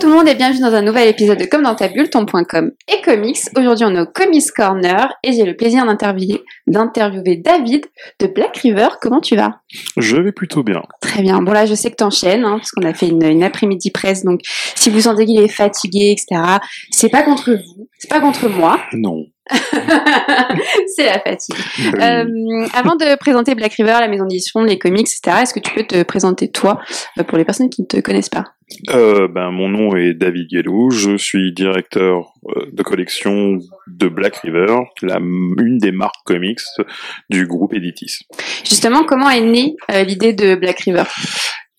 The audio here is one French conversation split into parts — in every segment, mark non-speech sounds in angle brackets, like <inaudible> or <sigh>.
Bonjour tout le monde et bienvenue dans un nouvel épisode de Comme dans ta bulle, ton.com et comics. Aujourd'hui on est au Comics Corner et j'ai le plaisir d'interviewer, d'interviewer David de Black River. Comment tu vas? Je vais plutôt bien. Très bien. Bon là je sais que t'enchaînes hein, parce qu'on a fait une, une après-midi presse donc si vous sentez qu'il est fatigué etc. C'est pas contre vous, c'est pas contre moi. <laughs> Non. c'est la fatigue. Euh, avant de présenter Black River, la maison d'édition, les comics, etc., est-ce que tu peux te présenter toi euh, pour les personnes qui ne te connaissent pas? Euh, ben, mon nom est David Guélou, je suis directeur euh, de collection de Black River, la, une des marques comics du groupe Editis. Justement, comment est née euh, l'idée de Black River?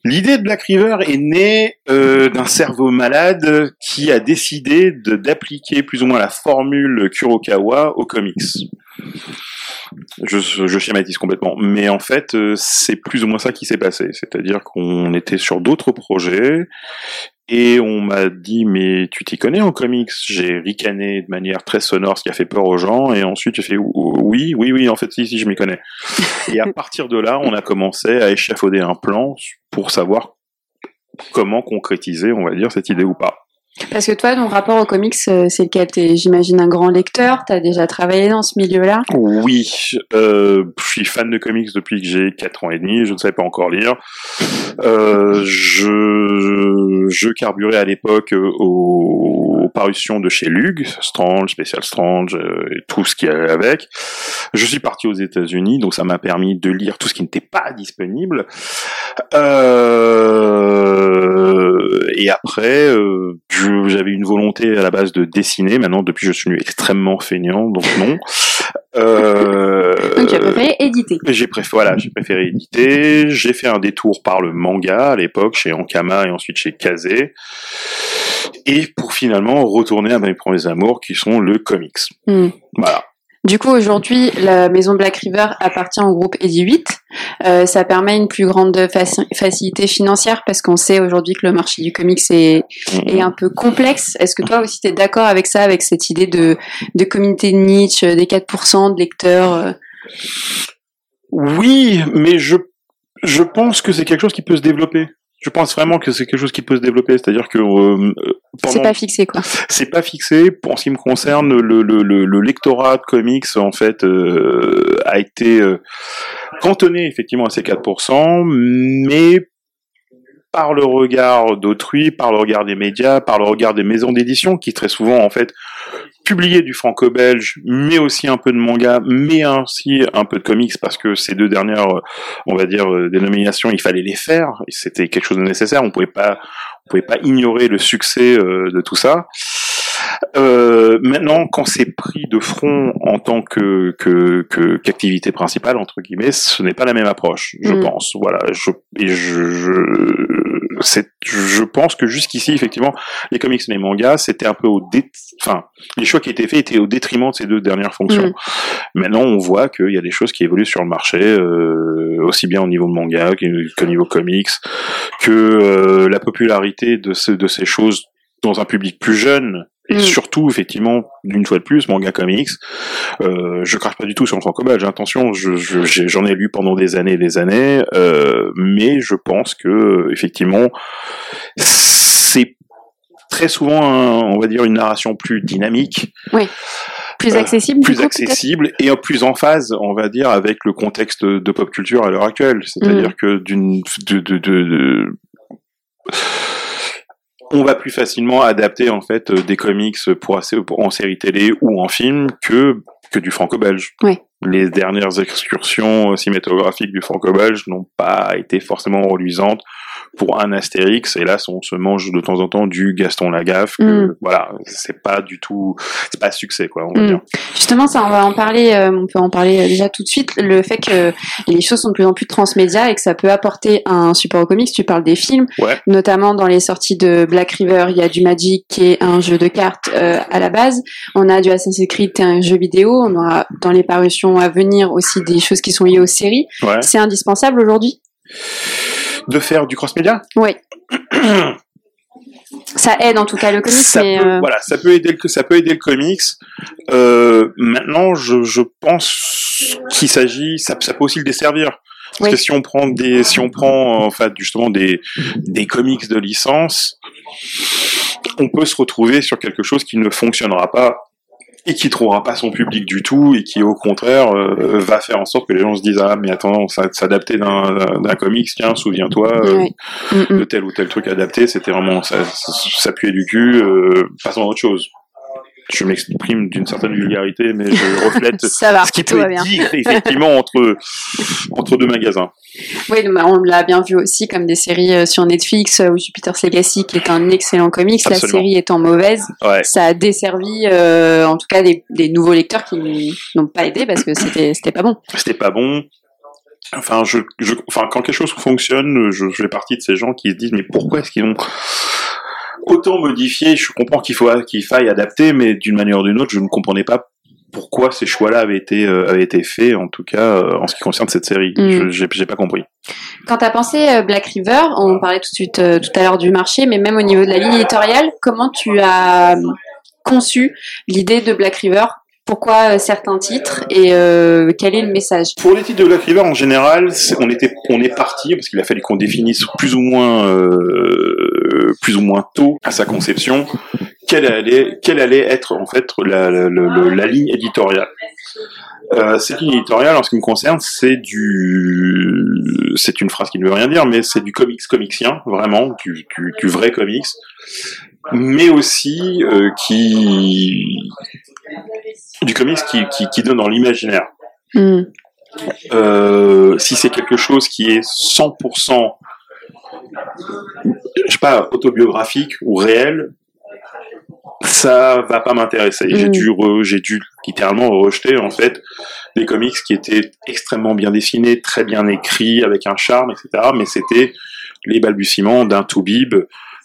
L'idée de Black River est née euh, d'un cerveau malade qui a décidé d'appliquer plus ou moins la formule Kurokawa aux comics. Je, je schématise complètement, mais en fait, euh, c'est plus ou moins ça qui s'est passé. C'est-à-dire qu'on était sur d'autres projets et on m'a dit mais tu t'y connais en comics? J'ai ricané de manière très sonore, ce qui a fait peur aux gens, et ensuite j'ai fait oui, oui, oui, en fait si, si, je m'y connais. Et à partir de là, on a commencé à échafauder un plan pour savoir comment concrétiser, on va dire, cette idée ou pas. Parce que toi, ton rapport aux comics, euh, c'est lequel? T'es, j'imagine, un grand lecteur, t'as déjà travaillé dans ce milieu-là? Oui, euh, je suis fan de comics depuis que j'ai 4 ans et demi, je ne savais pas encore lire. Euh, je, je carburais à l'époque aux, aux parutions de chez Lug, Strange, Special Strange, euh, et tout ce qui allait avec. Je suis parti aux États-Unis, donc ça m'a permis de lire tout ce qui n'était pas disponible. Euh, et après, euh, j'avais une volonté à la base de dessiner. Maintenant, depuis, je suis extrêmement feignant, donc non. Euh, Donc tu as préféré éditer. j'ai préféré, voilà, j'ai préféré éditer. J'ai fait un détour par le manga à l'époque chez Ankama et ensuite chez Kazé. Et pour finalement retourner à mes premiers amours qui sont le comics. Hmm. Voilà. Du coup, aujourd'hui, la maison Black River appartient au groupe Edi 8. Euh, ça permet une plus grande faci- facilité financière parce qu'on sait aujourd'hui que le marché du comics est, est un peu complexe. Est-ce que toi aussi tu es d'accord avec ça, avec cette idée de, de communauté de niche, euh, des 4% de lecteurs euh? Oui, mais je, je pense que c'est quelque chose qui peut se développer. Je pense vraiment que c'est quelque chose qui peut se développer, c'est-à-dire que euh, C'est pas fixé, quoi. <laughs> c'est pas fixé. Pour ce qui me concerne, le, le, le, le lectorat de comics en fait euh, a été euh, cantonné effectivement à ces 4%, mais par le regard d'autrui, par le regard des médias, par le regard des maisons d'édition qui très souvent en fait publiaient du franco-belge, mais aussi un peu de manga, mais aussi un peu de comics parce que ces deux dernières, euh, on va dire, euh, dénominations, il fallait les faire. et C'était quelque chose de nécessaire. On pouvait pas, on pouvait pas ignorer le succès euh, de tout ça. Euh, maintenant, quand c'est pris de front en tant que que que- qu'activité principale entre guillemets, ce n'est pas la même approche, je Mm. pense. Voilà, je et je je c'est je pense que jusqu'ici effectivement les comics et les mangas c'était un peu au dé enfin les choix qui étaient faits étaient au détriment de ces deux dernières fonctions. Mm. Maintenant, on voit qu'il y a des choses qui évoluent sur le marché, euh, aussi bien au niveau de manga qu'au niveau comics, que euh, la popularité de, ce- de ces choses dans un public plus jeune, et Mm. surtout, effectivement, d'une fois de plus, manga comics, euh, je crache pas du tout sur le franco-belge, attention, je- je- j'ai- j'en ai lu pendant des années et des années, euh, mais je pense que, effectivement, c'est très souvent, un- on va dire, une narration plus dynamique, Plus Euh, accessible, plus coup, accessible et plus en phase, on va dire, avec le contexte de pop culture à l'heure actuelle. C'est-à-dire Mm. que d'une, de, de, de- on va plus facilement adapter en fait euh, des comics pour, en série télé ou en film que que du franco-belge. Oui. Les dernières excursions cinématographiques du franco-belge n'ont pas été forcément reluisantes pour un Astérix. Et là, on se mange de temps en temps du Gaston Lagaffe. que, Mm. Voilà, c'est pas du tout, c'est pas succès quoi. On va Mm. dire. Justement, ça, on va en parler, euh, on peut en parler euh, déjà tout de suite. Le fait que les choses sont de plus en plus transmédia et que ça peut apporter un support au comics. Tu parles des films, Ouais. notamment dans les sorties de Black River, il y a du Magic qui est un jeu de cartes euh, à la base. On a du Assassin's Creed, qui est un jeu vidéo. On aura dans les parutions à venir aussi des choses qui sont liées aux séries. Ouais. C'est indispensable aujourd'hui? De faire du cross-média Oui. <clears throat> Ça aide en tout cas le comics, ça mais peut, euh, voilà, ça peut aider le, ça peut aider le comics. Euh, maintenant, je, je pense qu'il s'agit, ça, ça peut aussi le desservir. Parce Oui. que si on prend des, si on prend en fait justement des des comics de licence, on peut se retrouver sur quelque chose qui ne fonctionnera pas et qui trouvera pas son public du tout et qui au contraire euh, va faire en sorte que les gens se disent ah mais attends s'adapter d'un d'un comics tiens souviens-toi euh, Mm, mm. de tel ou tel truc adapté c'était vraiment ça, ça, ça puait du cul euh, passons à autre chose je m'exprime d'une certaine vulgarité mais je <laughs> reflète va, ce qui peut être dit effectivement entre entre deux magasins Oui, on l'a bien vu aussi comme des séries euh, sur Netflix euh, ou Jupiter's Legacy qui est un excellent comics, Absolument. la série étant mauvaise, ouais ça a desservi euh, en tout cas des, des nouveaux lecteurs qui n'ont pas aidé parce que c'était c'était pas bon. c'était pas bon. Enfin, je, je, enfin, quand quelque chose fonctionne, je, je fais partie de ces gens qui se disent mais pourquoi est-ce qu'ils ont autant modifié Je comprends qu'il faut qu'il faille adapter, mais d'une manière ou d'une autre, je ne comprenais pas pourquoi ces choix-là avaient été euh, avaient été faits, en tout cas euh, en ce qui concerne cette série. Mm. Je j'ai pas compris. Quand tu as pensé euh, Black River, on parlait tout de suite euh, tout à l'heure du marché, mais même au niveau de la ligne éditoriale, comment tu as conçu l'idée de Black River? Pourquoi certains titres? Et euh, quel est le message? Pour les titres de Black River en général, on était, on est parti parce qu'il a fallu qu'on définisse plus ou moins, euh, plus ou moins tôt à sa conception quelle allait, quelle allait être en fait la, la, la- la ligne éditoriale. Euh, cette ligne éditoriale, en ce qui me concerne, c'est du, c'est une phrase qui ne veut rien dire, mais c'est du comics comicien, vraiment, du, du, du vrai comics, mais aussi euh, qui, du comics qui, qui, qui donne dans l'imaginaire. Hmm. Euh, si c'est quelque chose qui est 100% je sais pas autobiographique ou réel ça va pas m'intéresser j'ai Mm. dû re- j'ai dû littéralement rejeter en fait des comics qui étaient extrêmement bien dessinés très bien écrits avec un charme etc mais c'était les balbutiements d'un Toubib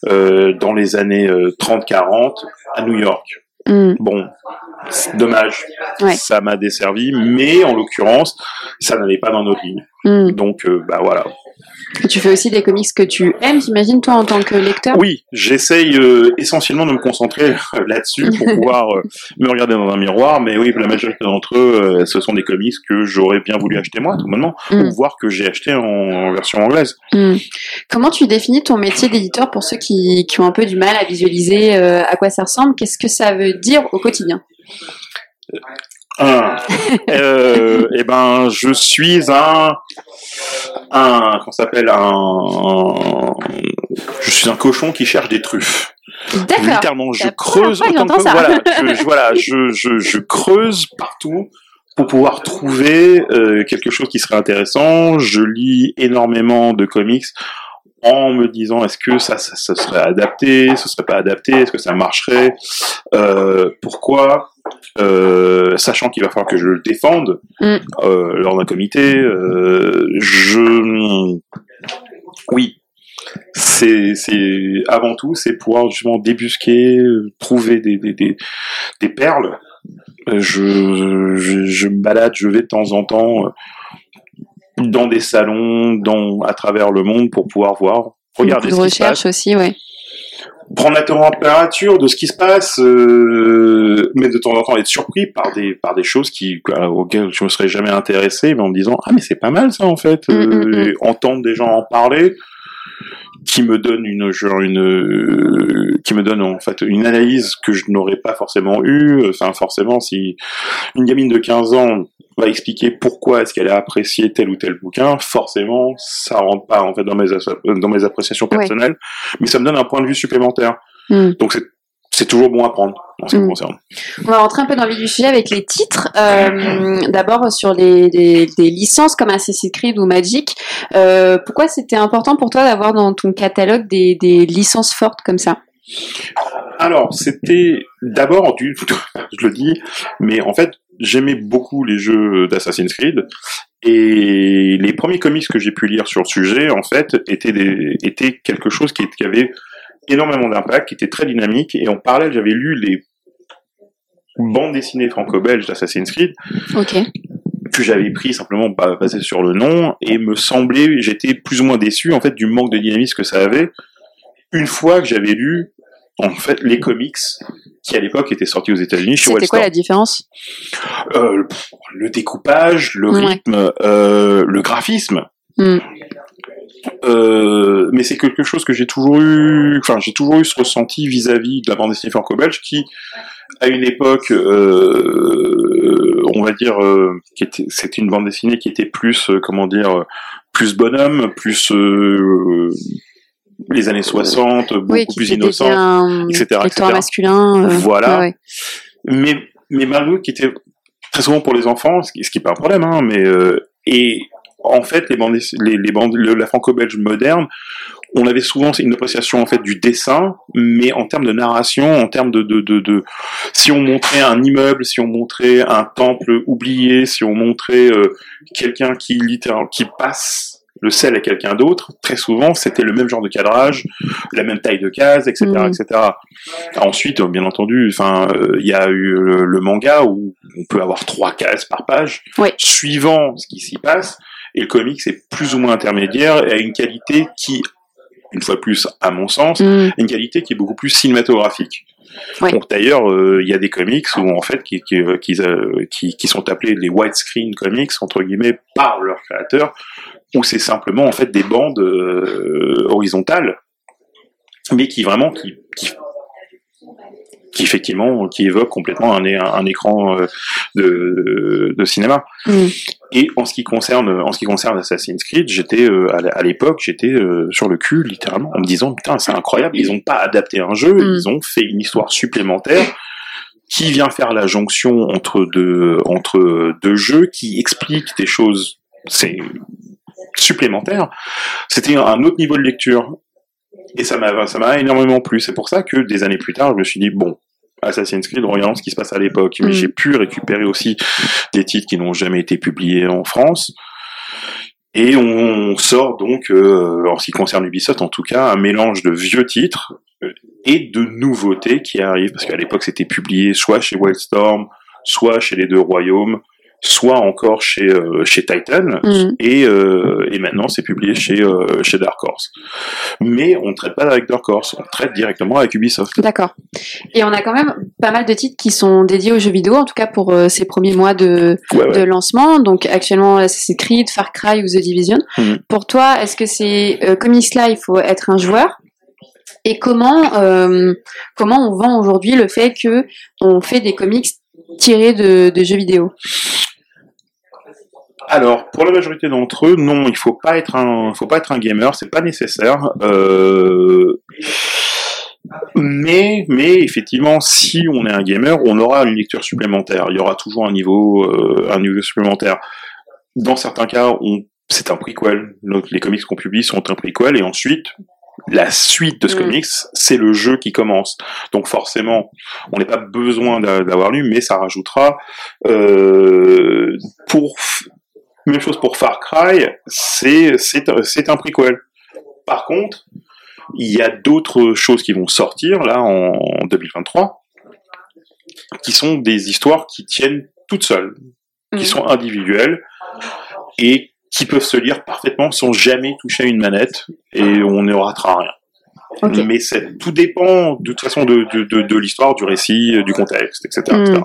euh, dans les années 30-40 à New York Hmm. Bon, dommage, Ouais. ça m'a desservi, mais en l'occurrence, ça n'allait pas dans notre ligne. Hmm. Donc, euh, bah voilà. Et tu fais aussi des comics que tu aimes, j'imagine, toi, en tant que lecteur? Oui, j'essaye euh, essentiellement de me concentrer euh, là-dessus pour <laughs> pouvoir euh, me regarder dans un miroir, mais oui, la majorité d'entre eux, ce sont des comics que j'aurais bien voulu acheter moi, tout Mm. ou voir que j'ai acheté en, en version anglaise. Hmm. Comment tu définis ton métier d'éditeur pour ceux qui, qui ont un peu du mal à visualiser à quoi ça ressemble? Qu'est-ce que ça veut dire au quotidien? Un, euh, eh ben, je suis un, un, qu'on s'appelle un, je suis un cochon qui cherche des truffes. Littéralement, je creuse autant que voilà, je, je- voilà, je, je, je creuse partout pour pouvoir trouver euh, quelque chose qui serait intéressant. Je lis énormément de comics en me disant est-ce que ça, ça, ça serait adapté, ce serait pas adapté, est-ce que ça marcherait, euh, pourquoi, euh, sachant qu'il va falloir que je le défende Mm. euh, lors d'un comité. euh, je, oui, c'est avant tout c'est pouvoir justement débusquer trouver des des des, des perles je, je je me balade je vais de temps en temps dans des salons dans à travers le monde pour pouvoir voir regarder Beaucoup de ce qui se passe recherche aussi, ouais. Prendre la température de ce qui se passe, euh, mais de temps en temps être surpris par des par des choses qui euh, auxquelles je me serais jamais intéressé, mais en me disant ah mais c'est pas mal ça en fait, Mm, mm, euh, et entendre des gens en parler, qui me donne une genre une euh, qui me donne en fait une analyse que je n'aurais pas forcément eu, enfin forcément si une gamine de 15 ans va expliquer pourquoi est-ce qu'elle a apprécié tel ou tel bouquin, forcément, ça rentre pas en fait dans mes as- dans mes appréciations Ouais. personnelles, mais ça me donne un point de vue supplémentaire. Hmm. Donc c'est c'est toujours bon à prendre en ce qui me Mm. concerne. On va rentrer un peu dans le vif du sujet avec les titres. Euh, D'abord sur les, les- licences comme Assassin's Creed ou Magic. Euh, pourquoi c'était important pour toi d'avoir dans ton catalogue des, des licences fortes comme ça? Alors, c'était d'abord <laughs> je le dis, mais en fait, j'aimais beaucoup les jeux d'Assassin's Creed et les premiers comics que j'ai pu lire sur le sujet, en fait, étaient des, étaient quelque chose qui, qui avait énormément d'impact, qui était très dynamique et en parallèle, j'avais lu les bandes dessinées franco-belges d'Assassin's Creed Ok. que j'avais pris simplement ba- basé sur le nom et me semblait j'étais plus ou moins déçu en fait du manque de dynamisme que ça avait une fois que j'avais lu en fait les comics qui à l'époque étaient sortis aux États-Unis chez C'était quoi la différence Euh, le découpage, le Ouais. rythme, euh, le graphisme. Hmm. Euh, mais c'est quelque chose que j'ai toujours eu, enfin j'ai toujours eu ce ressenti vis-à-vis de la bande dessinée franco-belge qui, à une époque, euh, on va dire, euh, qui était, c'était une bande dessinée qui était plus, comment dire, plus bonhomme, plus euh, les années 60, beaucoup Oui, qui plus innocente, etc., etc. masculin. euh, Voilà. ouais, ouais. mais mais tout, qui était très souvent pour les enfants, ce qui, ce qui est pas un problème, hein, mais euh, et en fait les bandes, les, les bandes, le- la franco-belge moderne, on avait souvent une appréciation en fait du dessin, mais en termes de narration, en termes de, de, de, de si on montrait un immeuble, si on montrait un temple oublié, si on montrait euh, quelqu'un qui littéralement qui passe le sel à quelqu'un d'autre, très souvent c'était le même genre de cadrage, la même taille de case, etc., Mm. etc. Ensuite, euh, bien entendu, enfin, euh, il y a eu le, le manga où on peut avoir trois cases par page, suivant ce qui s'y passe, et le comic c'est plus ou moins intermédiaire et a une qualité qui, une fois de plus, à mon sens, Mm. une qualité qui est beaucoup plus cinématographique. D'ailleurs, euh, il y a des comics où en fait qui qui, euh, qui, euh, qui, sont appelés les widescreen comics entre guillemets par leur créateur, où c'est simplement en fait des bandes euh, horizontales, mais qui vraiment qui, qui qui effectivement qui évoquent complètement un, un écran euh, de, de cinéma. Mm. Et en ce qui concerne, en ce qui concerne Assassin's Creed, j'étais euh, à l'époque, j'étais sur le cul littéralement en me disant putain c'est incroyable, ils ont pas adapté un jeu, Mm. ils ont fait une histoire supplémentaire qui vient faire la jonction entre deux entre deux jeux, qui explique des choses c'est supplémentaire. C'était un autre niveau de lecture et ça m'a ça m'a énormément plu. C'est pour ça que des années plus tard, je me suis dit bon. Assassin's Creed, regardons ce qui se passe à l'époque. Mais Mm. j'ai pu récupérer aussi des titres qui n'ont jamais été publiés en France. Et on sort donc, euh, en ce qui concerne Ubisoft en tout cas, un mélange de vieux titres euh, et de nouveautés qui arrivent, parce qu'à l'époque c'était publié soit chez Wildstorm, soit chez les deux royaumes, soit encore chez, euh, chez Titan, Mm. et, euh, et maintenant c'est publié chez, euh, chez Dark Horse. Mais on ne traite pas avec Dark Horse, on traite directement avec Ubisoft. D'accord. Et on a quand même pas mal de titres qui sont dédiés aux jeux vidéo, en tout cas pour ces premiers mois de, Ouais, de ouais. lancement. Donc actuellement, Assassin's Creed, Far Cry ou The Division. Mhm. Pour toi, est-ce que c'est comme cela, il faut être un joueur? Et comment euh, comment on vend aujourd'hui le fait que on fait des comics tirés de, de jeux vidéo? Alors, pour la majorité d'entre eux, non, il faut pas être un, faut pas être un gamer, c'est pas nécessaire. Euh, mais, mais effectivement, si on est un gamer, on aura une lecture supplémentaire. Il y aura toujours un niveau, euh, un niveau supplémentaire. Dans certains cas, on, c'est un prequel. Donc, les comics qu'on publie sont un prequel, et ensuite, la suite de ce Mm. comics, c'est le jeu qui commence. Donc forcément, on n'a pas besoin d'a- d'avoir lu, mais ça rajoutera euh, pour même chose pour Far Cry, c'est c'est c'est un prequel. Par contre, il y a d'autres choses qui vont sortir là en, en 2023, qui sont des histoires qui tiennent toutes seules, qui Mhm. sont individuelles et qui peuvent se lire parfaitement sans jamais toucher à une manette et on ne ratera rien. Mais c'est- tout dépend de toute façon de, de, de, de l'histoire, du récit, du contexte, etc. etc. Mm.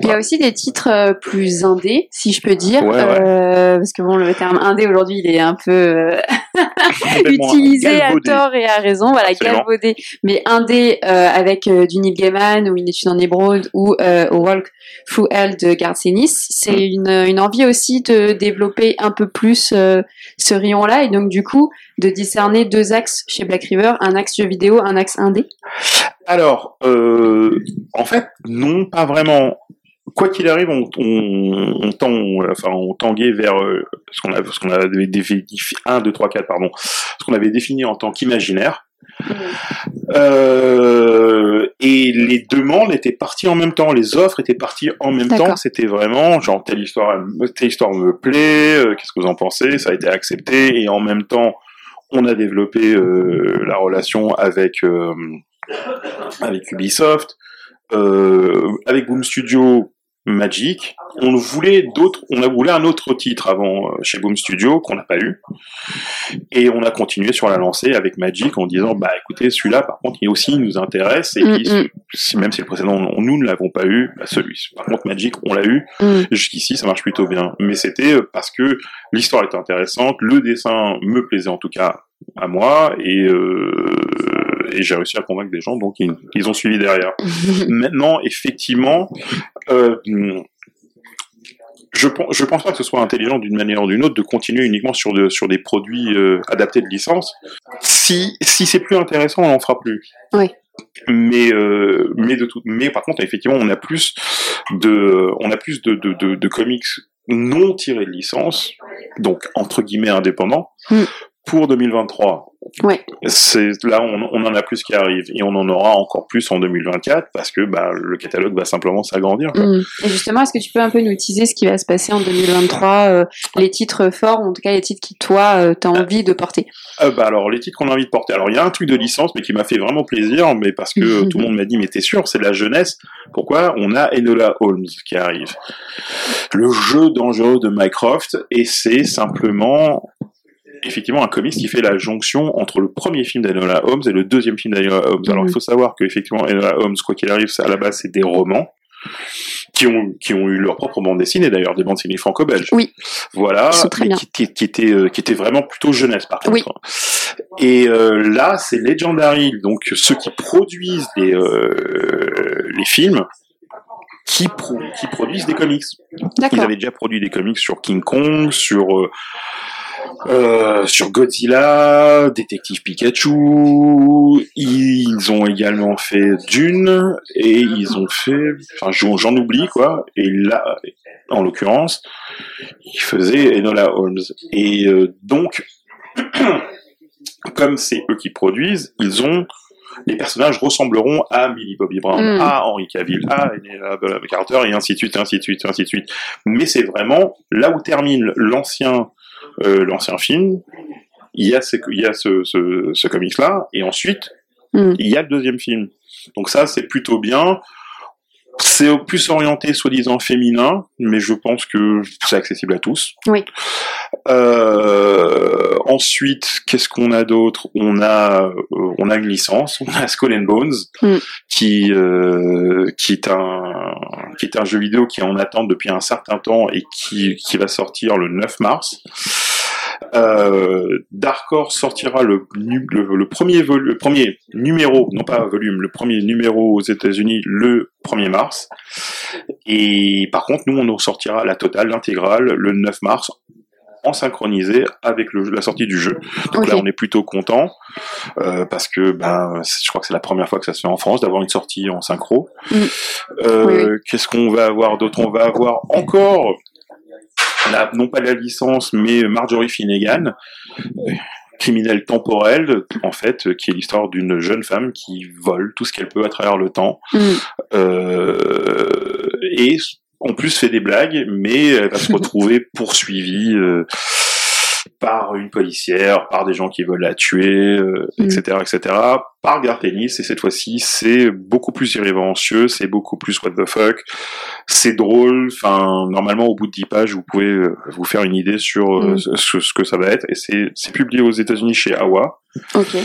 Il y a aussi des titres euh, plus indés, si je peux dire, Ouais, ouais. euh, parce que bon, le terme indé aujourd'hui, il est un peu euh, <laughs> utilisé galvaudé. à tort et à raison, voilà, Absolument. galvaudé. Mais indé euh, avec du Neil Gaiman ou une étude en ou au Walk Through Hell de Garth Ennis, c'est une, une envie aussi de développer un peu plus ce rayon-là et donc du coup de discerner deux axes chez Black River, un axe jeu vidéo, un axe indé. Alors, euh, en fait, non, pas vraiment. Quoi qu'il arrive, on, on, on tend, enfin, on tanguait vers euh, ce qu'on avait, ce qu'on avait défini, 1, 2, 3, 4, pardon, ce qu'on avait défini en tant qu'imaginaire. Euh, et les demandes étaient parties en même temps, les offres étaient parties en même D'accord. temps. C'était vraiment genre telle histoire, elle- telle histoire me plaît. euh, Qu'est-ce que vous en pensez? Ça a été accepté et en même temps, on a développé euh, la relation avec euh, avec Ubisoft, euh, avec Boom Studio. Magic. On voulait d'autres, on a voulu un autre titre avant euh, chez Boom Studio qu'on n'a pas eu. Et on a continué sur la lancée avec Magic en disant bah écoutez celui-là par contre il aussi nous intéresse et Mm, puis mm. même si le précédent on- nous ne l'avons pas eu, bah, celui par contre Magic on l'a eu Mm. jusqu'ici ça marche plutôt bien. Mais c'était euh, parce que l'histoire était intéressante, le dessin me plaisait en tout cas à moi et euh, et j'ai réussi à convaincre des gens donc ils, ils ont suivi derrière. <laughs> Maintenant, effectivement, euh, je, pen- je pense pas que ce soit intelligent d'une manière ou d'une autre de continuer uniquement sur, de, sur des produits euh, adaptés de licence. Si, si c'est plus intéressant, on n'en fera plus. Oui. Mais, euh, mais, de tout, mais par contre, effectivement, on a plus de, on a plus de, de, de, de comics non tirés de licence, donc entre guillemets indépendants, Mm. Pour 2023 Ouais. c'est là on, on en a plus qui arrive et on en aura encore plus en 2024 parce que bah, le catalogue va simplement s'agrandir. quoi. Mm. Et justement, est-ce que tu peux un peu nous teaser ce qui va se passer en 2023, euh, les titres forts, ou en tout cas les titres qui toi euh, t'as envie de porter? Euh, bah alors les titres qu'on a envie de porter. Alors il y a un truc de licence mais qui m'a fait vraiment plaisir, mais parce que euh, tout le monde m'a dit mais t'es sûr c'est de la jeunesse? Pourquoi? On a Enola Holmes qui arrive, le jeu dangereux de Mycroft et c'est simplement effectivement un comics qui fait la jonction entre le premier film d'Enola Holmes et le deuxième film d'Enola Holmes. Alors Mhm. il faut savoir que effectivement Enola Holmes quoi qu'il arrive, à la base c'est des romans. Qui ont, qui ont eu leur propre bande dessinée d'ailleurs, des bandes dessinées franco-belges. Oui. Voilà, très bien. qui, qui, qui étaient, euh, qui étaient vraiment plutôt jeunesse par contre. Oui. Et euh, là, c'est Legendary, donc ceux qui produisent les, euh, les films, qui, pro- qui produisent des comics. Ils avaient déjà produit des comics sur King Kong, sur euh, euh, sur Godzilla, Détective Pikachu. Ils ont également fait Dune et ils ont fait, enfin j'en oublie quoi. Et là, en l'occurrence, ils faisaient Enola Holmes. Et euh, donc, <clears throat> comme c'est eux qui produisent, ils ont les personnages ressembleront à Millie Bobby Brown, Mm. à Henry Cavill, à Enola Carter, et ainsi de suite, ainsi de suite, ainsi de suite. Mais c'est vraiment là où termine l'ancien euh, l'ancien film. Il y a ce, il y a ce, ce, ce comics là, et ensuite Mm. il y a le deuxième film. Donc ça c'est plutôt bien. C'est plus orienté soi-disant féminin, mais je pense que c'est accessible à tous. Oui. Euh, ensuite, qu'est-ce qu'on a d'autre? On a, euh, on a une licence, on a Skull and Bones, Mm. qui euh, qui est un qui est un jeu vidéo qui est en attente depuis un certain temps et qui qui va sortir le 9 mars. Euh, Dark Horse sortira le, nu- le, le premier le premier numéro, non pas volume, le premier numéro aux États-Unis le 1er mars. Et par contre, nous, on nous sortira la totale, l'intégrale, le 9 mars, en synchronisé avec le, la sortie du jeu. Donc là, on est plutôt content euh, parce que ben, je crois que c'est la première fois que ça se fait en France d'avoir une sortie en synchro. Mm. Euh, Oui, oui. Qu'est-ce qu'on va avoir d'autre? On va avoir encore, la- non pas la licence, mais Marjorie Finnegan, criminelle temporelle, en fait, qui est l'histoire d'une jeune femme qui vole tout ce qu'elle peut à travers le temps Mm. euh, et en plus fait des blagues, mais elle va se <laughs> retrouver poursuivie euh, par une policière, par des gens qui veulent la tuer, euh, Mm. etc., etc., par Gartenis, et cette fois-ci, c'est beaucoup plus irrévérencieux, c'est beaucoup plus what the fuck, c'est drôle, enfin, normalement, au bout de 10 pages, vous pouvez euh, vous faire une idée sur euh, Mm. ce, ce que ça va être, et c'est publié aux États-Unis chez Awa, Ok.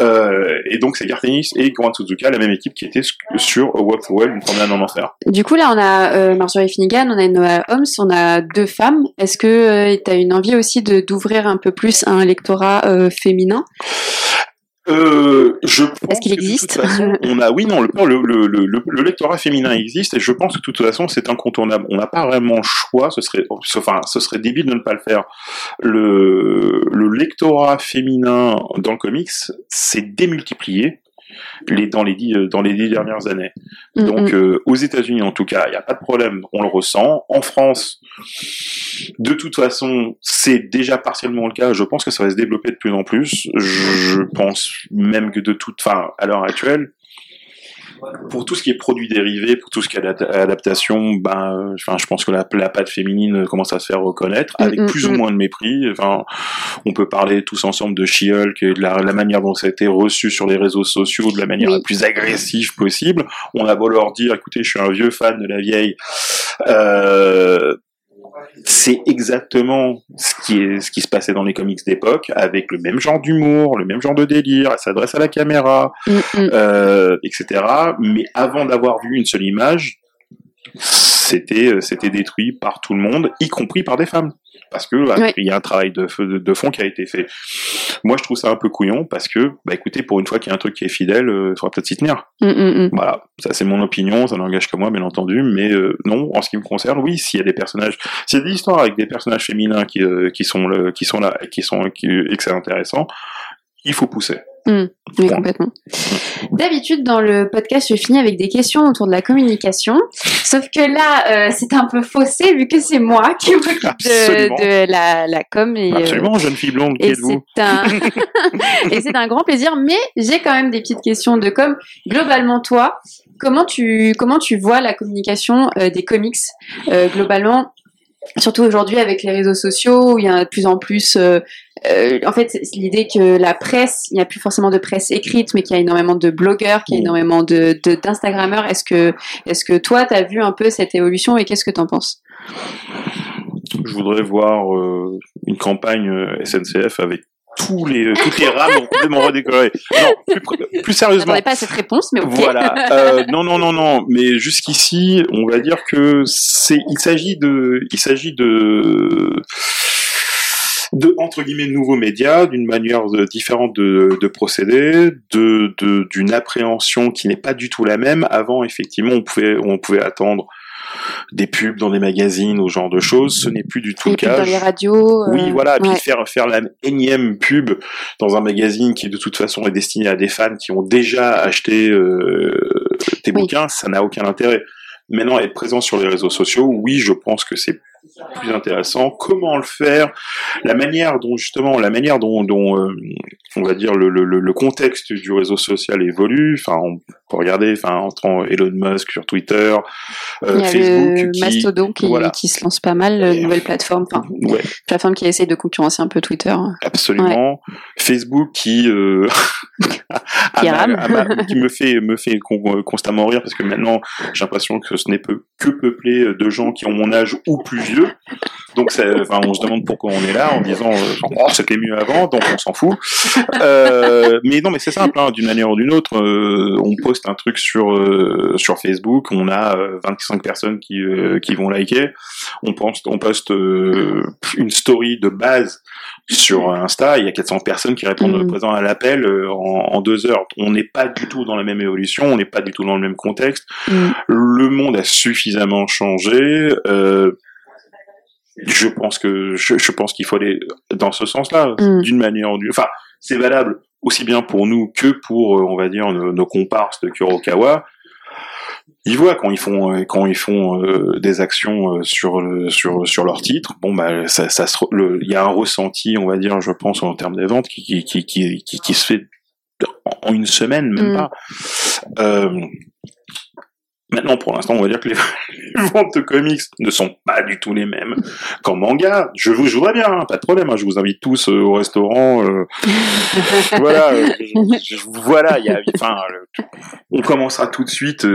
euh, et donc c'est Gartenis et Grant Suzuka, la même équipe qui était sur A Walk the Well, une promenade en enfer. Du coup, là, on a Marjorie Finnegan, on a Noah Holmes, on a deux femmes. Est-ce que tu as une envie aussi d'ouvrir un peu plus un lectorat féminin? Euh, je pense Est-ce qu'il existe façon, <laughs> on a, oui, non, le, le, le, le, le lectorat féminin existe et je pense que de toute façon c'est incontournable. On n'a pas vraiment le choix. Ce serait, enfin, ce serait débile de ne pas le faire. Le, le lectorat féminin dans le comics s'est démultiplié les, dans les dix, euh, dans les dix dernières années. Mm, Donc mm. euh, aux États-Unis en tout cas, il n'y a pas de problème, on le ressent. En France, de toute façon, c'est déjà partiellement le cas. Je pense que ça va se développer de plus en plus. Je pense même que de toute, enfin, à l'heure actuelle, pour tout ce qui est produits dérivés, pour tout ce qui est adap- adaptation, ben, euh, enfin, je pense que la, la patte féminine commence à se faire reconnaître avec Mm, mm, plus ou mm. moins de mépris. Enfin, on peut parler tous ensemble de She-Hulk et de la, la manière dont ça a été reçu sur les réseaux sociaux, de la manière Oui. la plus agressive possible. On a beau leur dire, écoutez, je suis un vieux fan de la vieille. Euh, c'est exactement ce qui est ce qui se passait dans les comics d'époque avec le même genre d'humour le même genre de délire elle s'adresse à la caméra Mm, mm. euh, etc mais avant d'avoir vu une seule image c'était euh, c'était détruit par tout le monde y compris par des femmes parce que bah, Ouais. il y a un travail de, de, de fond qui a été fait moi je trouve ça un peu couillon parce que bah écoutez pour une fois qu'il y a un truc qui est fidèle il faudra peut-être s'y tenir Mm, mm, mm. voilà, ça c'est mon opinion, ça n'engage que moi bien entendu, mais euh, non, en ce qui me concerne, oui, s'il y a des personnages, s'il y a des histoires avec des personnages féminins qui, euh, qui sont le, qui sont là et qui sont qui, et que c'est intéressant, il faut pousser. Oui, Point. complètement. D'habitude, dans le podcast, je finis avec des questions autour de la communication. Sauf que là, euh, c'est un peu faussé vu que c'est moi qui m'occupe de, de la, la com. Et, euh, Absolument, jeune fille blonde, qui êtes-vous un <laughs> <laughs> et c'est un grand plaisir. Mais j'ai quand même des petites questions de com. Globalement, toi, comment tu comment tu vois la communication euh, des comics euh, globalement? Surtout aujourd'hui avec les réseaux sociaux, où il y a de plus en plus. Euh, en fait, l'idée que la presse, il n'y a plus forcément de presse écrite, mais qu'il y a énormément de blogueurs, qu'il y a Mm. énormément de de- d'instagrammeurs. Est-ce que est-ce que toi, tu as vu un peu cette évolution et qu'est-ce que tu en penses? Je voudrais voir euh, une campagne euh, SNCF avec tous les, toutes les rames complètement redécorées. Non, plus, plus Je sérieusement. m'attendais pas à cette réponse, mais ok. Voilà. Euh, non, non, non, non. Mais jusqu'ici, on va dire que c'est, il s'agit de, il s'agit de, de entre guillemets nouveaux médias, d'une manière de- différente de, de procéder, de, de- d'une appréhension qui n'est pas du tout la même. Avant, effectivement, on pouvait, on pouvait attendre des pubs dans des magazines ou ce genre de choses. Ce n'est plus du tout Et le puis cas. dans les radios. Oui, euh, voilà, puis ouais. faire faire la énième pub dans un magazine qui de toute façon est destiné à des fans qui ont déjà acheté euh, tes Oui. bouquins, ça n'a aucun intérêt. Maintenant, être présent sur les réseaux sociaux, oui, je pense que c'est plus intéressant. Comment le faire? La manière dont justement, la manière dont, euh, on va dire le- le contexte du réseau social évolue. Enfin, on peut regarder, enfin, entre Elon Musk sur Twitter, euh, Il y a Facebook, le Mastodon qui, voilà. qui se lance pas mal, Et- une nouvelle plateforme, enfin, <laughs> ouais, plateforme qui essaie de concurrencer un peu Twitter. Absolument. Facebook qui euh, <laughs> Qui me fait me fait con- constamment rire parce que maintenant j'ai l'impression que ce n'est peu, que peuplé de gens qui ont mon âge ou plus vieux. Donc ça, on se demande pourquoi on est là en disant euh, oh, c'était mieux avant, donc on s'en fout. Euh, mais non, mais c'est simple. Hein, D'une manière ou d'une autre, euh, on poste un truc sur euh, sur Facebook, on a euh, 25 personnes qui euh, qui vont liker. On pense, on poste euh, une story de base sur Insta, il y a 400 personnes qui répondent Mhm. présent à l'appel euh, en, en deux heures. On n'est pas du tout dans la même évolution, on n'est pas du tout dans le même contexte. Mm. Le monde a suffisamment changé. euh, je pense que je, je pense qu'il faut aller dans ce sens-là, Mm. d'une manière ou d'une. Enfin, c'est valable aussi bien pour nous que pour, euh, on va dire, nos, nos comparses de Kurokawa. Ils voient quand ils font euh, quand ils font euh, des actions euh, sur le- sur sur leur titre. Bon bah ça ça se re- le- il y a un ressenti, on va dire, je pense en termes des ventes qui qui qui qui, qui, qui se fait en- en une semaine même Mm. pas. Euh, Maintenant, pour l'instant, on va dire que les <laughs> les ventes de comics ne sont pas du tout les mêmes qu'en manga. Je vous, je voudrais bien, hein, pas de problème. hein, je vous invite tous euh, au restaurant. euh, <laughs> voilà, euh, je- voilà. Il y a, enfin, on commencera tout de suite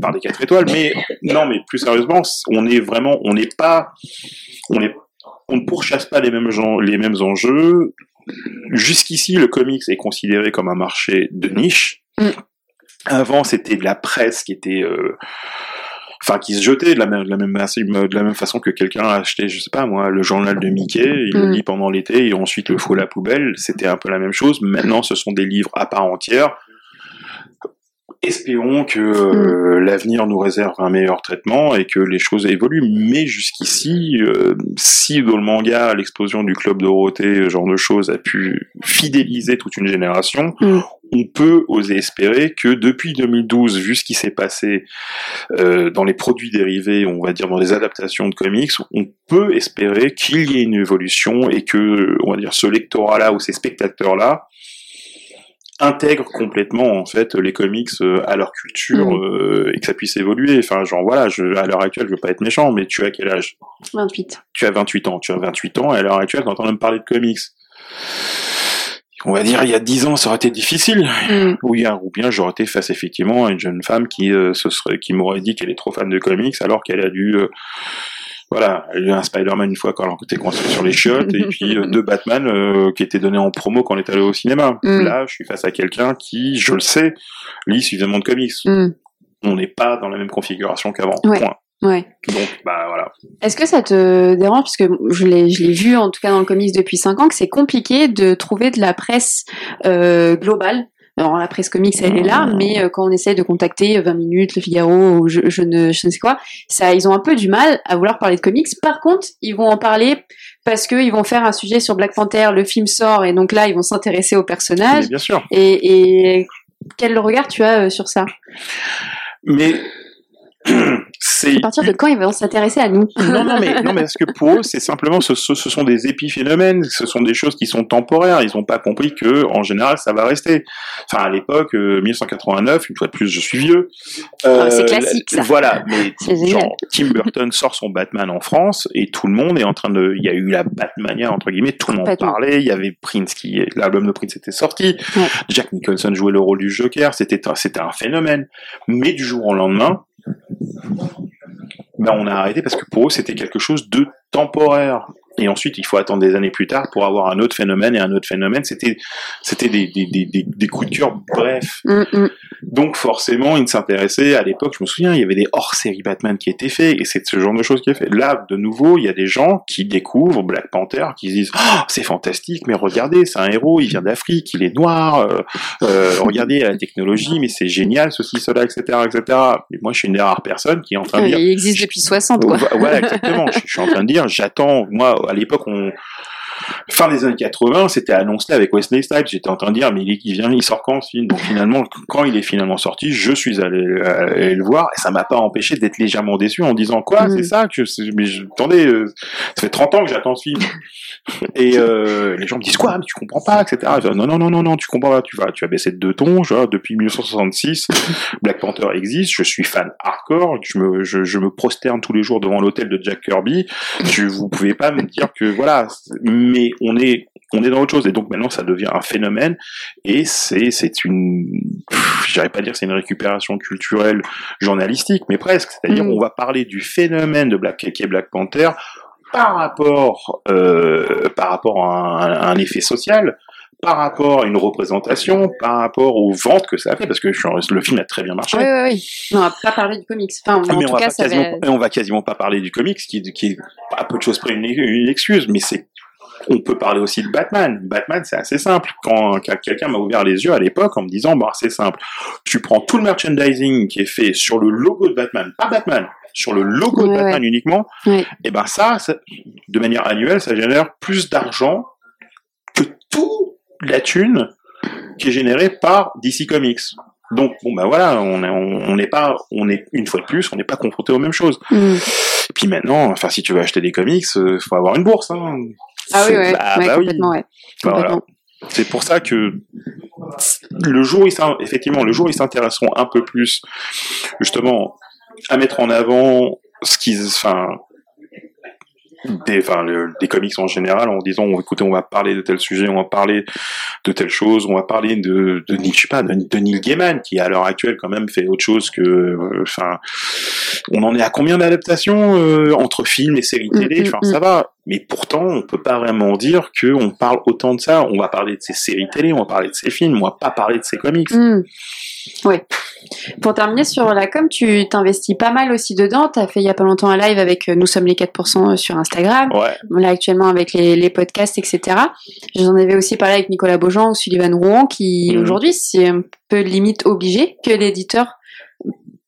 par des quatre étoiles. Mais non, mais plus sérieusement, on est vraiment, on n'est pas, on est, on ne pourchasse pas les mêmes gens, les mêmes enjeux. Jusqu'ici, le comics est considéré comme un marché de niche. Mm. Avant, c'était de la presse qui était, euh, enfin, qui se jetait de la même, de la même, de la même façon que quelqu'un a acheté, je sais pas moi, le journal de Mickey, il le Mm. lit pendant l'été et ensuite le fout à la poubelle. C'était un peu la même chose. Maintenant, ce sont des livres à part entière. Espérons que euh, l'avenir nous réserve un meilleur traitement et que les choses évoluent. Mais jusqu'ici, euh, si dans le manga, l'explosion du club Dorothée, ce genre de choses, a pu fidéliser toute une génération, Mm. on peut oser espérer que depuis 2012, vu ce qui s'est passé euh, dans les produits dérivés, on va dire dans les adaptations de comics, on peut espérer qu'il y ait une évolution et que, on va dire, ce lectorat-là ou ces spectateurs-là intègrent complètement en fait les comics euh, à leur culture Mm. euh, et que ça puisse évoluer. Enfin, genre voilà, je, à l'heure actuelle, je veux pas être méchant, mais tu as quel âge? 28. Tu as 28 ans. Tu as 28 ans et à l'heure actuelle, t'entends même parler de comics. On va dire, il y a 10 ans, ça aurait été difficile. Mm. Ou, bien- ou bien j'aurais été face effectivement à une jeune femme qui, euh, se serait, qui m'aurait dit qu'elle est trop fan de comics alors qu'elle a dû euh, voilà, il y a un Spider-Man une fois quand on était coincé sur les chiottes, et puis euh, deux Batman euh, qui étaient donnés en promo quand on est allé au cinéma. Mm. Là, je suis face à quelqu'un qui, je le sais, lit suffisamment de comics. Mm. On n'est pas dans la même configuration qu'avant. Ouais. Point. Ouais. Donc, bah voilà. Est-ce que ça te dérange, puisque je l'ai, je l'ai vu en tout cas dans le comics depuis 5 ans, que c'est compliqué de trouver de la presse euh, globale? Alors la presse comics elle est là, mais euh, quand on essaye de contacter 20 minutes, Le Figaro ou je, je ne je ne sais quoi, ça ils ont un peu du mal à vouloir parler de comics. Par contre, ils vont en parler parce que ils vont faire un sujet sur Black Panther, le film sort et donc là ils vont s'intéresser au personnage. Bien sûr. Et, et quel regard tu as euh, sur ça? Mais <clears throat> c'est À partir de quand ils vont s'intéresser à nous? Non, non, mais, non, mais parce que pour eux, c'est simplement, ce, ce, ce sont des épiphénomènes, ce sont des choses qui sont temporaires. Ils n'ont pas compris que, en général, ça va rester. Enfin, à l'époque, euh, 1989, une fois de plus, je suis vieux. Ah, c'est classique, ça. Voilà, mais <laughs> genre, Tim Burton sort son Batman en France et tout le monde est en train de, il y a eu la Batmania entre guillemets, tout le monde parlait. Il y avait Prince qui, l'album de Prince était sorti. Ouais. Jack Nicholson jouait le rôle du Joker. C'était, un- c'était un phénomène. Mais du jour au lendemain, ben on a arrêté parce que pour eux c'était quelque chose de temporaire. Et ensuite, il faut attendre des années plus tard pour avoir un autre phénomène et un autre phénomène. C'était, c'était des, des, des, des, cœur bref. Hum, hum. Donc forcément, ils ne s'intéressaient à l'époque. Je me souviens, il y avait des hors-séries Batman qui étaient faits et c'est ce genre de choses qui est fait. Là, de nouveau, il y a des gens qui découvrent Black Panther, qui se disent oh, c'est fantastique, mais regardez, c'est un héros, il vient d'Afrique, il est noir. euh, euh, regardez la technologie, mais c'est génial, ceci, cela, etc., etc. Et moi, je suis une des rares personnes qui est en train de dire Il existe depuis 60 quoi. Vo- Voilà, exactement. je, je suis en train de dire, j'attends, moi, à l'époque, on, fin des années 80, c'était annoncé avec Wesley Snipes. J'étais en train de dire, mais il, il vient, il sort quand ce film? Donc finalement, quand il est finalement sorti, je suis allé, euh, allé le voir et ça m'a pas empêché d'être légèrement déçu en disant quoi, Mm. c'est ça que, mais je- attendez, euh, ça fait 30 ans que j'attends ce film. <laughs> Et euh, les gens me disent quoi, mais tu comprends pas, etc. Dis, non, non, non, non, non, tu comprends pas, tu vas, tu as baissé de deux tons. Vois, depuis 1966, <laughs> Black Panther existe. Je suis fan hardcore. Je me, je, je me prosterne tous les jours devant l'hôtel de Jack Kirby. Je, vous pouvez pas me dire que voilà, mais on est, on est dans autre chose. Et donc maintenant, ça devient un phénomène. Et c'est, c'est une, j'irais pas dire que c'est une récupération culturelle journalistique, mais presque. C'est-à-dire, Mm. on va parler du phénomène de Black, qui est Black Panther par rapport, euh, par rapport à un, à un effet social, par rapport à une représentation, par rapport aux ventes que ça a fait, parce que je suis- le film a très bien marché. Oui, oui, oui. Non, on va pas parler du comics. Enfin, en mais tout on va, cas, ça va... on va quasiment pas parler du comics, qui, qui est à peu de choses près une, une excuse, mais c'est on peut parler aussi de Batman. Batman, c'est assez simple. Quand quelqu'un m'a ouvert les yeux à l'époque en me disant, bah, c'est simple. Tu prends tout le merchandising qui est fait sur le logo de Batman, pas Batman, sur le logo de Ouais, Batman uniquement, Ouais. et ben ça, ça, de manière annuelle, ça génère plus d'argent que toute la thune qui est générée par DC Comics. Donc bon bah voilà, on est on on n'est pas on est une fois de plus, on n'est pas confronté aux mêmes choses. Hum. Et puis maintenant, enfin si tu veux acheter des comics, il faut avoir une bourse. Hein. Ah oui, ouais, bah, ouais, bah oui. complètement, ouais. Bah, voilà. Complètement. C'est pour ça que le jour où ils effectivement le jour où ils s'intéresseront un peu plus justement à mettre en avant ce qu'ils enfin des, enfin, le- des comics en général en disant écoutez on va parler de tel sujet on va parler de telle chose on va parler de de Neil- je sais pas de, de Neil Gaiman qui à l'heure actuelle quand même fait autre chose que euh, enfin on en est à combien d'adaptations euh, entre films et séries télé? Mm, mm, enfin mm. ça va mais pourtant on peut pas vraiment dire que on parle autant de ça on va parler de ses séries télé on va parler de ses films on va pas parler de ses comics. Ouais. Pour terminer sur la com, tu t'investis pas mal aussi dedans. Tu as fait il y a pas longtemps un live avec euh, Nous sommes les 4% sur Instagram. ouais Là actuellement avec les, les podcasts, etc. J'en avais aussi parlé avec Nicolas Beaujean ou Sullivan Rouen qui Mhm. aujourd'hui c'est un peu limite obligé que l'éditeur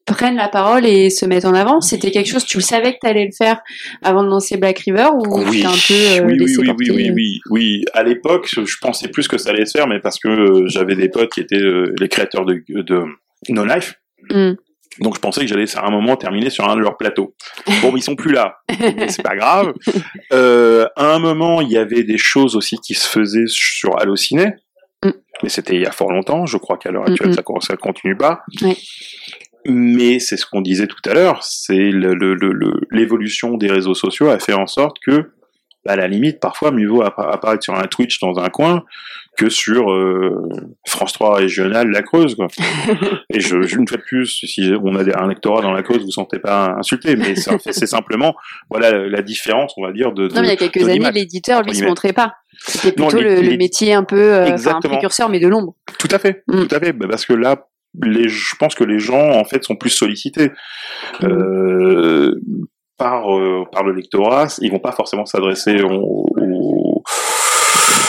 prenne la parole et se mette en avant. C'était quelque chose, tu le savais que tu allais le faire avant de lancer Black River ou oui, un peu euh, oui, oui, laissé oui, porter oui, oui, oui, oui. À l'époque, je pensais plus que ça allait se faire, mais parce que euh, j'avais des potes qui étaient euh, les créateurs de, de No Life. Hmm. Donc je pensais que j'allais à un moment terminer sur un de leurs plateaux. Bon, mais ils sont plus là, mais <laughs> c'est pas grave. Euh, à un moment, il y avait des choses aussi qui se faisaient sur Allociné, Mm. mais c'était il y a fort longtemps. Je crois qu'à l'heure actuelle, Mm, mm. ça, ça continue pas. Ouais. Mais c'est ce qu'on disait tout à l'heure, c'est le- le- le- le- l'évolution des réseaux sociaux a fait en sorte que à la limite, parfois, mieux vaut apparaître sur un Twitch dans un coin que sur euh, France 3 régional La Creuse. Quoi. <laughs> Et je, je ne fais plus, si on a un lectorat dans La Creuse, vous ne sentez pas insulté, mais c'est simplement voilà la différence, on va dire, de, de Non, mais il y a quelques années, l'éditeur, lui, se montrait pas. C'était plutôt le, le, métier un peu, euh, un précurseur, mais de l'ombre. Tout à fait, mm. tout à fait, bah, parce que là, les, je pense que les gens, en fait, sont plus sollicités. Mm. Euh, par euh, par le lectorat, ils vont pas forcément s'adresser aux,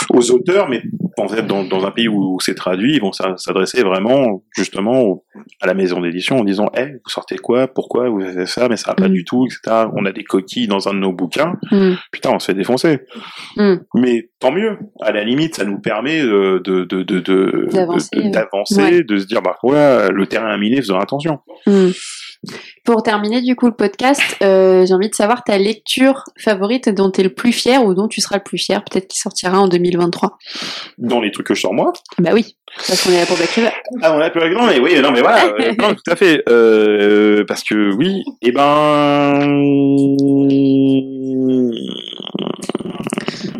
aux, auteurs, mais en fait, dans, dans un pays où, c'est traduit, ils vont s'adresser vraiment justement à la maison d'édition en disant "Eh, vous sortez quoi? Pourquoi vous faites ça? Mais ça va pas mm. du tout, etc." On a des coquilles dans un de nos bouquins. Mm. Putain, on se fait défoncer. Mm. Mais tant mieux. À la limite, ça nous permet de de de de d'avancer, de, se dire bah voilà, le terrain a miné, faisons attention. Pour terminer du coup le podcast, euh, j'ai envie de savoir ta lecture favorite dont tu es le plus fier ou dont tu seras le plus fier, peut-être qui sortira en 2023. Dans les trucs que je sors moi? Bah oui, parce qu'on est là pour Black River. Ah on est là pour Black River, mais oui, non mais voilà, <laughs> euh, non, tout à fait, euh, parce que oui, et eh ben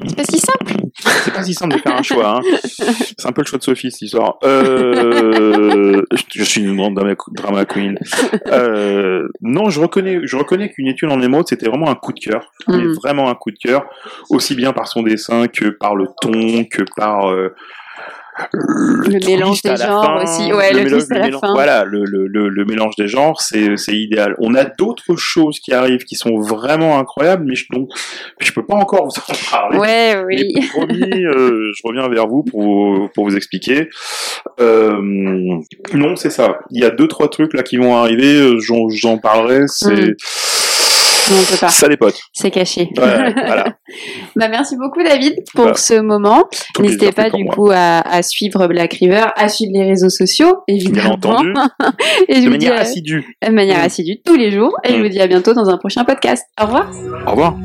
c'est pas si simple. C'est pas si simple de faire un choix. Hein. <laughs> C'est un peu le choix de Sophie cette histoire. Euh, je suis une grande drama queen. Euh, non, je reconnais, je reconnais qu'une étude en émote, c'était vraiment un coup de cœur. Mm. vraiment un coup de cœur, aussi bien par son dessin que par le ton, que par euh, le, mélange des genres aussi, ouais, le, twist à la fin. Voilà, le, le, le, mélange des genres, c'est, c'est idéal. On a d'autres choses qui arrivent qui sont vraiment incroyables, mais je, donc, je peux pas encore vous en parler. Ouais, oui. Mais promis, euh, je reviens vers vous pour, pour vous expliquer. Euh, non, c'est ça. Il y a deux, trois trucs là qui vont arriver, euh, j'en, j'en parlerai, c'est... Hmm. Non, on peut pas. Ça les potes. C'est caché. <laughs> voilà. bah, merci beaucoup David pour bah, ce moment. N'hésitez pas du coup à, à, suivre Black River, à suivre les réseaux sociaux, évidemment. Bien entendu. <laughs> et je de manière assidue. De manière assidue tous les jours. Et je mm. vous dis à bientôt dans un prochain podcast. Au revoir. Au revoir.